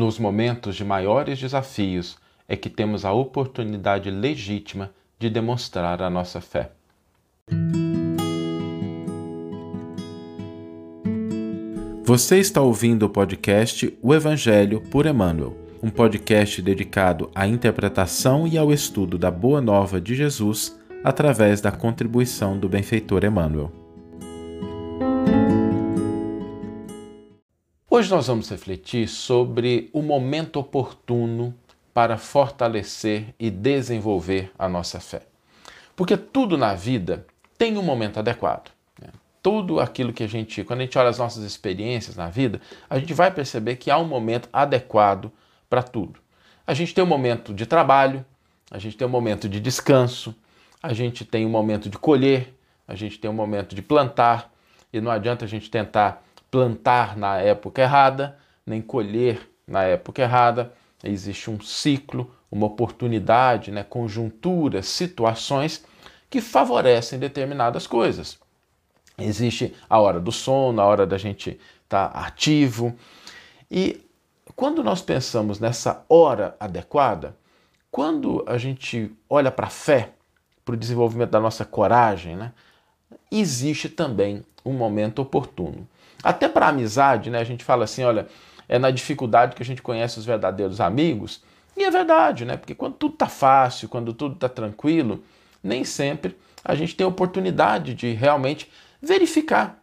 Nos momentos de maiores desafios é que temos a oportunidade legítima de demonstrar a nossa fé. Você está ouvindo o podcast O Evangelho por Emmanuel, um podcast dedicado à interpretação e ao estudo da Boa Nova de Jesus através da contribuição do benfeitor Emmanuel. Hoje nós vamos refletir sobre o momento oportuno para fortalecer e desenvolver a nossa fé. Porque tudo na vida tem um momento adequado tudo aquilo que a gente, quando a gente olha as nossas experiências na vida, a gente vai perceber que há um momento adequado para tudo. A gente tem um momento de trabalho, a gente tem um momento de descanso, a gente tem um momento de colher, a gente tem um momento de plantar, e não adianta a gente tentar plantar na época errada, nem colher na época errada. Existe um ciclo, uma oportunidade, né, conjunturas, situações que favorecem determinadas coisas. Existe a hora do sono, a hora da gente estar tá ativo. E quando nós pensamos nessa hora adequada, quando a gente olha para a fé, para o desenvolvimento da nossa coragem, né, existe também um momento oportuno. Até para amizade, né, a gente fala assim, olha, é na dificuldade que a gente conhece os verdadeiros amigos. E é verdade, né? Porque quando tudo está fácil, quando tudo está tranquilo, nem sempre a gente tem oportunidade de realmente verificar.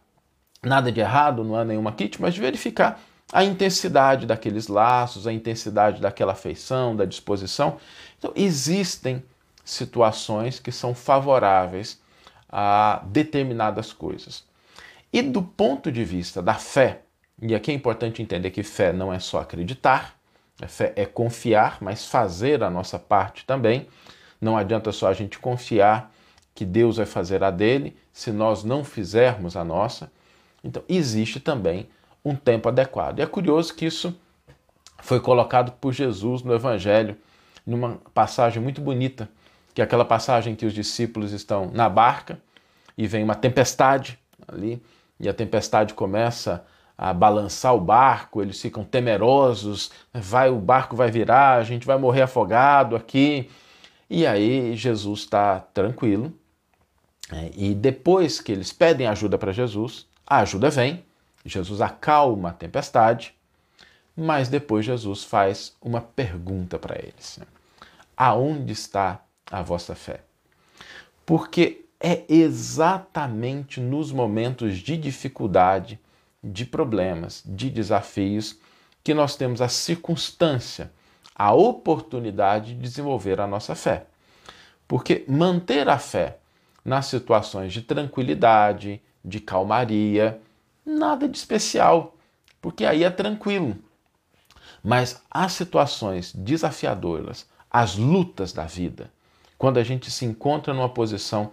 Nada de errado, não há nenhuma kit, mas de verificar a intensidade daqueles laços, a intensidade daquela afeição, da disposição. Então, existem situações que são favoráveis a determinadas coisas. E do ponto de vista da fé, e aqui é importante entender que fé não é só acreditar, fé é confiar, mas fazer a nossa parte também. Não adianta só a gente confiar que Deus vai fazer a dele se nós não fizermos a nossa. Então, existe também um tempo adequado. E é curioso que isso foi colocado por Jesus no Evangelho, numa passagem muito bonita, que é aquela passagem que os discípulos estão na barca e vem uma tempestade ali, e a tempestade começa a balançar o barco, eles ficam temerosos, vai o barco vai virar, a gente vai morrer afogado aqui. E aí Jesus está tranquilo, é, e depois que eles pedem ajuda para Jesus, a ajuda vem, Jesus acalma a tempestade, mas depois Jesus faz uma pergunta para eles: Aonde está a vossa fé? Porque é exatamente nos momentos de dificuldade, de problemas, de desafios, que nós temos a circunstância, a oportunidade de desenvolver a nossa fé. Porque manter a fé nas situações de tranquilidade, de calmaria, nada de especial, porque aí é tranquilo. Mas as situações desafiadoras, as lutas da vida, quando a gente se encontra numa posição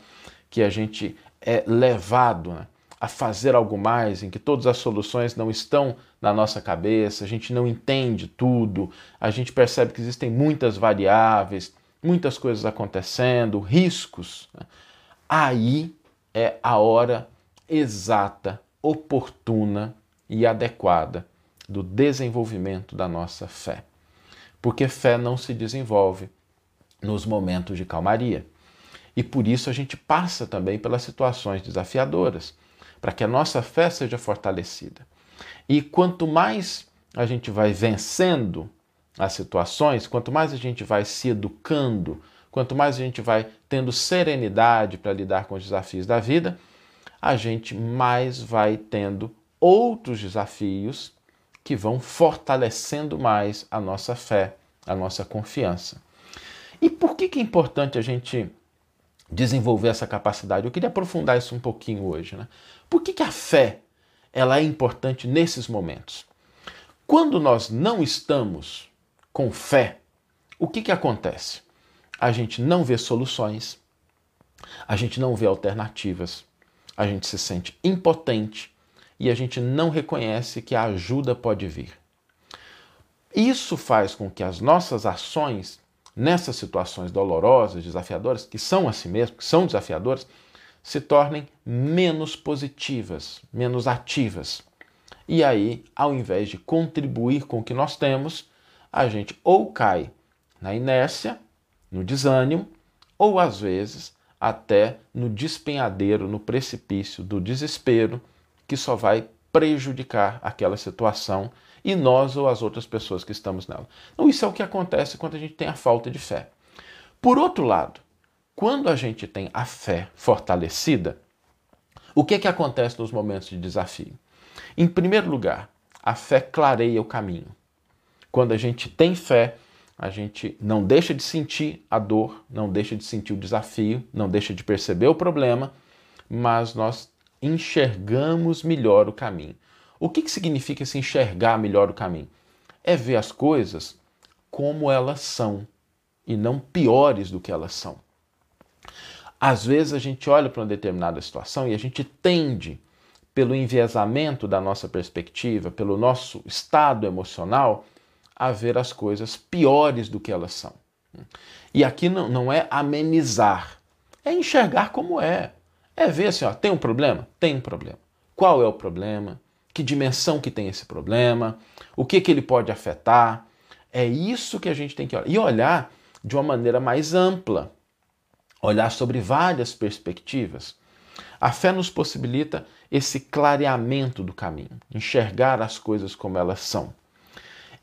que a gente é levado né, a fazer algo mais, em que todas as soluções não estão na nossa cabeça, a gente não entende tudo, a gente percebe que existem muitas variáveis, muitas coisas acontecendo, riscos. Né? aí é a hora exata, oportuna e adequada do desenvolvimento da nossa fé. Porque fé não se desenvolve nos momentos de calmaria. E por isso a gente passa também pelas situações desafiadoras, para que a nossa fé seja fortalecida. E quanto mais a gente vai vencendo as situações, quanto mais a gente vai se educando, Quanto mais a gente vai tendo serenidade para lidar com os desafios da vida, a gente mais vai tendo outros desafios que vão fortalecendo mais a nossa fé, a nossa confiança. E por que, que é importante a gente desenvolver essa capacidade? Eu queria aprofundar isso um pouquinho hoje. Né? Por que, que a fé ela é importante nesses momentos? Quando nós não estamos com fé, o que, que acontece? a gente não vê soluções, a gente não vê alternativas, a gente se sente impotente e a gente não reconhece que a ajuda pode vir. Isso faz com que as nossas ações nessas situações dolorosas, desafiadoras, que são assim mesmo, que são desafiadoras, se tornem menos positivas, menos ativas. E aí, ao invés de contribuir com o que nós temos, a gente ou cai na inércia, no desânimo, ou às vezes até no despenhadeiro, no precipício do desespero, que só vai prejudicar aquela situação e nós ou as outras pessoas que estamos nela. Então, isso é o que acontece quando a gente tem a falta de fé. Por outro lado, quando a gente tem a fé fortalecida, o que, que acontece nos momentos de desafio? Em primeiro lugar, a fé clareia o caminho. Quando a gente tem fé, a gente não deixa de sentir a dor, não deixa de sentir o desafio, não deixa de perceber o problema, mas nós enxergamos melhor o caminho. O que, que significa esse enxergar melhor o caminho? É ver as coisas como elas são e não piores do que elas são. Às vezes a gente olha para uma determinada situação e a gente tende, pelo enviesamento da nossa perspectiva, pelo nosso estado emocional, a ver as coisas piores do que elas são. E aqui não, não é amenizar, é enxergar como é. É ver assim, ó, tem um problema? Tem um problema. Qual é o problema? Que dimensão que tem esse problema? O que, que ele pode afetar? É isso que a gente tem que olhar. E olhar de uma maneira mais ampla. Olhar sobre várias perspectivas. A fé nos possibilita esse clareamento do caminho, enxergar as coisas como elas são.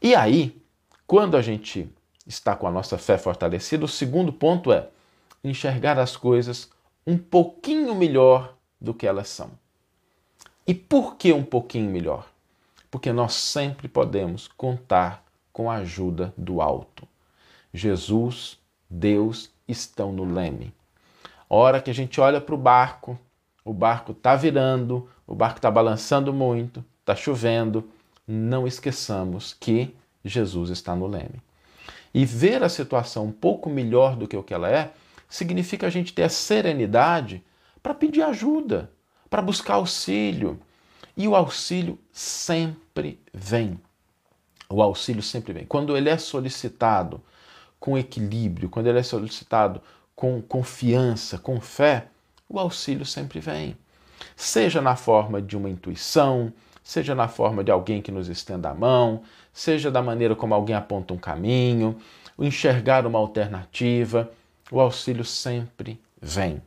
E aí, quando a gente está com a nossa fé fortalecida, o segundo ponto é enxergar as coisas um pouquinho melhor do que elas são. E por que um pouquinho melhor? Porque nós sempre podemos contar com a ajuda do alto. Jesus, Deus estão no leme. A hora que a gente olha para o barco, o barco está virando, o barco está balançando muito, está chovendo, não esqueçamos que Jesus está no leme. E ver a situação um pouco melhor do que o que ela é, significa a gente ter a serenidade para pedir ajuda, para buscar auxílio. E o auxílio sempre vem. O auxílio sempre vem. Quando ele é solicitado com equilíbrio, quando ele é solicitado com confiança, com fé, o auxílio sempre vem. Seja na forma de uma intuição, seja na forma de alguém que nos estenda a mão, seja da maneira como alguém aponta um caminho, enxergar uma alternativa o auxílio sempre vem.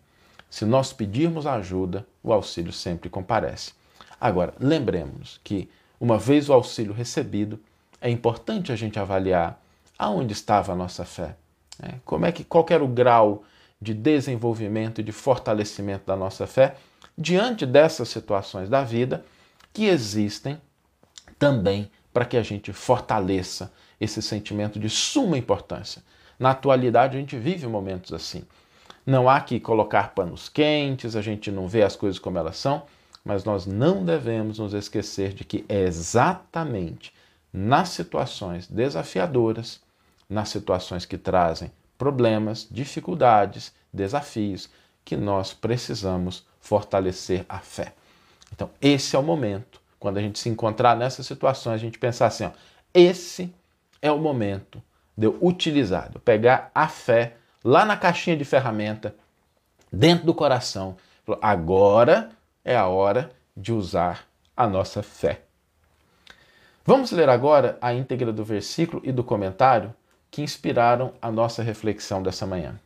Se nós pedirmos ajuda, o auxílio sempre comparece. Agora, lembremos que, uma vez o auxílio recebido, é importante a gente avaliar aonde estava a nossa fé. Né? Como é que, qual era o grau de desenvolvimento e de fortalecimento da nossa fé diante dessas situações da vida que existem também para que a gente fortaleça esse sentimento de suma importância na atualidade, a gente vive momentos assim. Não há que colocar panos quentes, a gente não vê as coisas como elas são, mas nós não devemos nos esquecer de que é exatamente nas situações desafiadoras, nas situações que trazem problemas, dificuldades, desafios, que nós precisamos fortalecer a fé. Então, esse é o momento, quando a gente se encontrar nessas situações, a gente pensar assim: ó, esse é o momento de eu utilizar, de pegar a fé lá na caixinha de ferramenta, dentro do coração. Agora é a hora de usar a nossa fé. Vamos ler agora a íntegra do versículo e do comentário que inspiraram a nossa reflexão dessa manhã.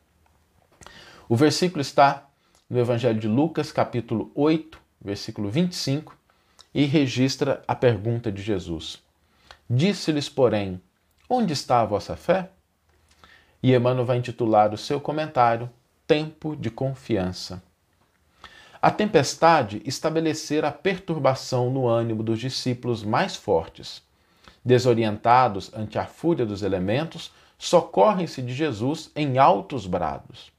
O versículo está no Evangelho de Lucas, capítulo 8, versículo 25, e registra a pergunta de Jesus. Disse-lhes, porém, Onde está a vossa fé? E Emmanuel vai intitular o seu comentário Tempo de Confiança. A tempestade estabelecera a perturbação no ânimo dos discípulos mais fortes. Desorientados ante a fúria dos elementos, socorrem-se de Jesus em altos brados.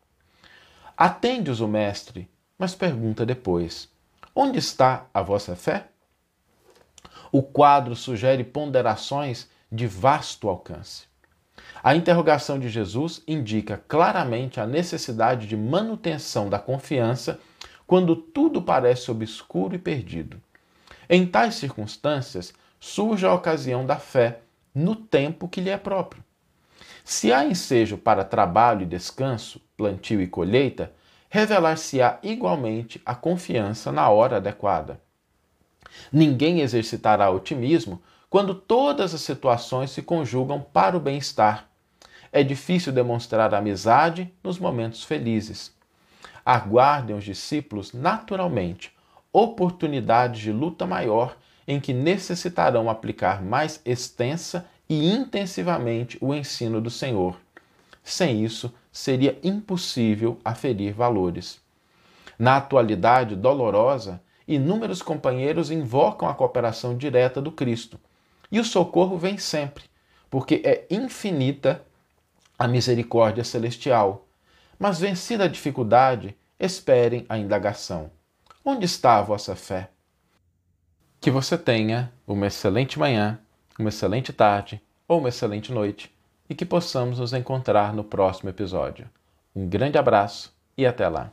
Atende-os o Mestre, mas pergunta depois: Onde está a vossa fé? O quadro sugere ponderações de vasto alcance. A interrogação de Jesus indica claramente a necessidade de manutenção da confiança quando tudo parece obscuro e perdido. Em tais circunstâncias, surge a ocasião da fé no tempo que lhe é próprio. Se há ensejo para trabalho e descanso, plantio e colheita, revelar-se-á igualmente a confiança na hora adequada. Ninguém exercitará otimismo quando todas as situações se conjugam para o bem-estar. É difícil demonstrar amizade nos momentos felizes. Aguardem os discípulos naturalmente oportunidades de luta maior em que necessitarão aplicar mais extensa e intensivamente o ensino do Senhor. Sem isso, seria impossível aferir valores. Na atualidade dolorosa, inúmeros companheiros invocam a cooperação direta do Cristo. E o socorro vem sempre, porque é infinita a misericórdia celestial. Mas vencida a dificuldade, esperem a indagação. Onde está a vossa fé? Que você tenha uma excelente manhã, uma excelente tarde ou uma excelente noite e que possamos nos encontrar no próximo episódio. Um grande abraço e até lá!